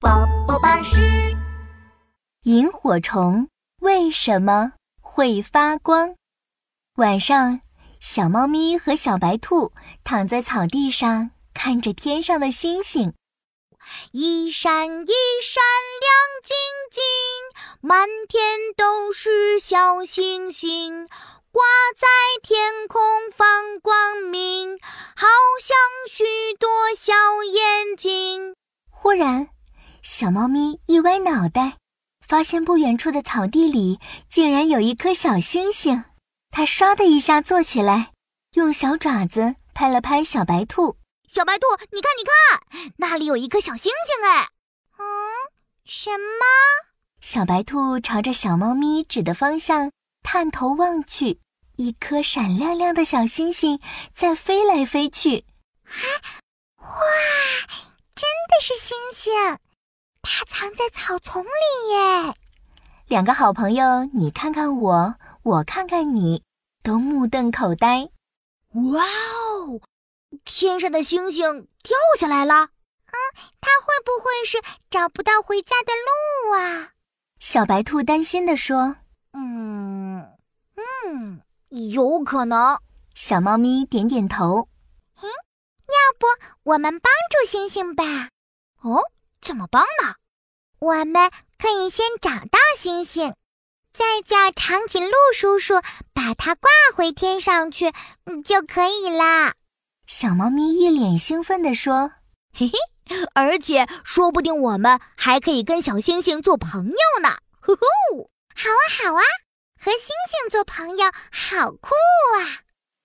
宝宝巴士。萤火虫为什么会发光？晚上，小猫咪和小白兔躺在草地上，看着天上的星星，一闪一闪亮晶晶，满天都是小星星，挂在天空放光明，好像许多小眼睛。忽然，小猫咪一歪脑袋，发现不远处的草地里竟然有一颗小星星。它唰的一下坐起来，用小爪子拍了拍小白兔。小白兔，你看，你看，那里有一颗小星星哎！嗯，什么？小白兔朝着小猫咪指的方向探头望去，一颗闪亮亮的小星星在飞来飞去。啊，哇！真的是星星，它藏在草丛里耶！两个好朋友，你看看我，我看看你，都目瞪口呆。哇哦，天上的星星掉下来了！嗯，它会不会是找不到回家的路啊？小白兔担心地说：“嗯嗯，有可能。”小猫咪点点头。要不我们帮助星星吧？哦，怎么帮呢？我们可以先找到星星，再叫长颈鹿叔叔把它挂回天上去，就可以啦。小猫咪一脸兴奋地说：“嘿嘿，而且说不定我们还可以跟小星星做朋友呢！”呼呼，好啊，好啊，和星星做朋友好酷啊！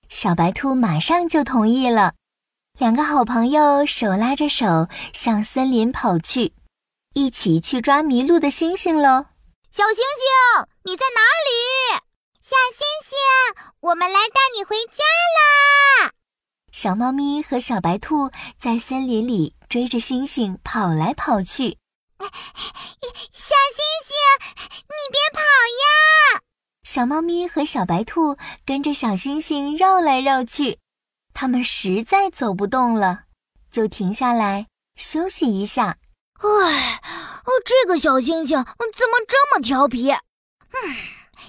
小白兔马上就同意了。两个好朋友手拉着手向森林跑去，一起去抓迷路的星星喽！小星星，你在哪里？小星星，我们来带你回家啦！小猫咪和小白兔在森林里追着星星跑来跑去。小星星，你别跑呀！小猫咪和小白兔跟着小星星绕来绕去。他们实在走不动了，就停下来休息一下。唉，哦这个小星星怎么这么调皮？嗯，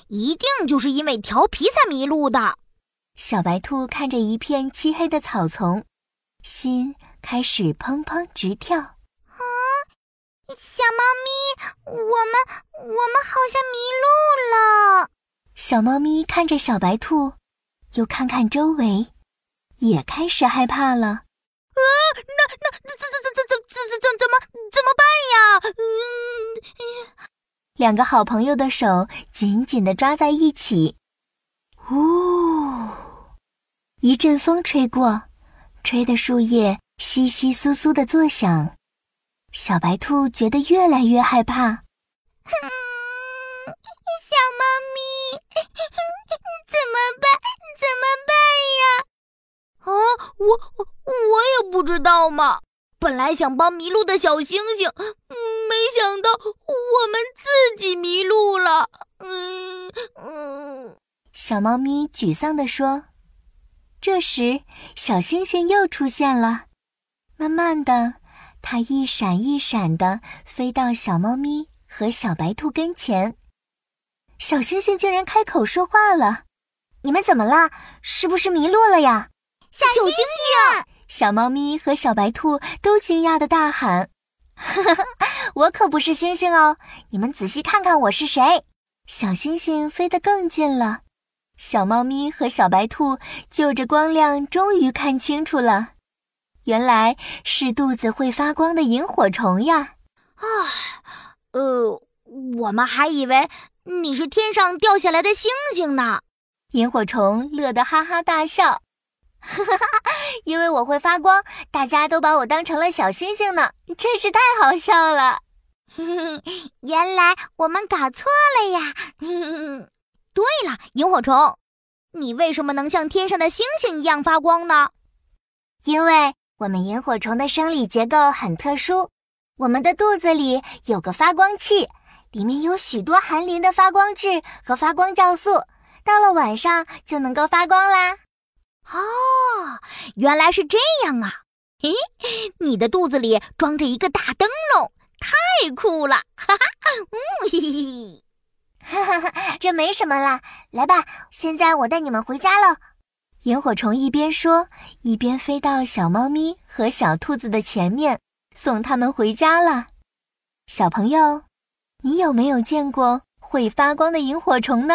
一定就是因为调皮才迷路的。小白兔看着一片漆黑的草丛，心开始砰砰直跳。啊，小猫咪，我们我们好像迷路了。小猫咪看着小白兔，又看看周围。也开始害怕了，啊！那那怎怎怎怎怎怎怎怎么怎么办呀？嗯，两个好朋友的手紧紧的抓在一起。呜，一阵风吹过，吹得树叶窸窸窣窣的作响。小白兔觉得越来越害怕。哼小猫咪，我我也不知道嘛。本来想帮迷路的小星星，没想到我们自己迷路了。嗯嗯，小猫咪沮丧地说。这时，小星星又出现了。慢慢的，它一闪一闪的飞到小猫咪和小白兔跟前。小星星竟然开口说话了：“你们怎么了？是不是迷路了呀？”小星星，小猫咪和小白兔都惊讶的大喊：“哈哈，我可不是星星哦！你们仔细看看我是谁！”小星星飞得更近了，小猫咪和小白兔就着光亮，终于看清楚了，原来是肚子会发光的萤火虫呀！啊，呃，我们还以为你是天上掉下来的星星呢。萤火虫乐得哈哈大笑。哈哈哈！因为我会发光，大家都把我当成了小星星呢，真是太好笑了。原来我们搞错了呀。对了，萤火虫，你为什么能像天上的星星一样发光呢？因为我们萤火虫的生理结构很特殊，我们的肚子里有个发光器，里面有许多含磷的发光质和发光酵素，到了晚上就能够发光啦。哦，原来是这样啊！嘿，你的肚子里装着一个大灯笼，太酷了！哈哈，嗯，嘿嘿，哈哈哈，这没什么啦。来吧，现在我带你们回家喽。萤火虫一边说，一边飞到小猫咪和小兔子的前面，送他们回家了。小朋友，你有没有见过会发光的萤火虫呢？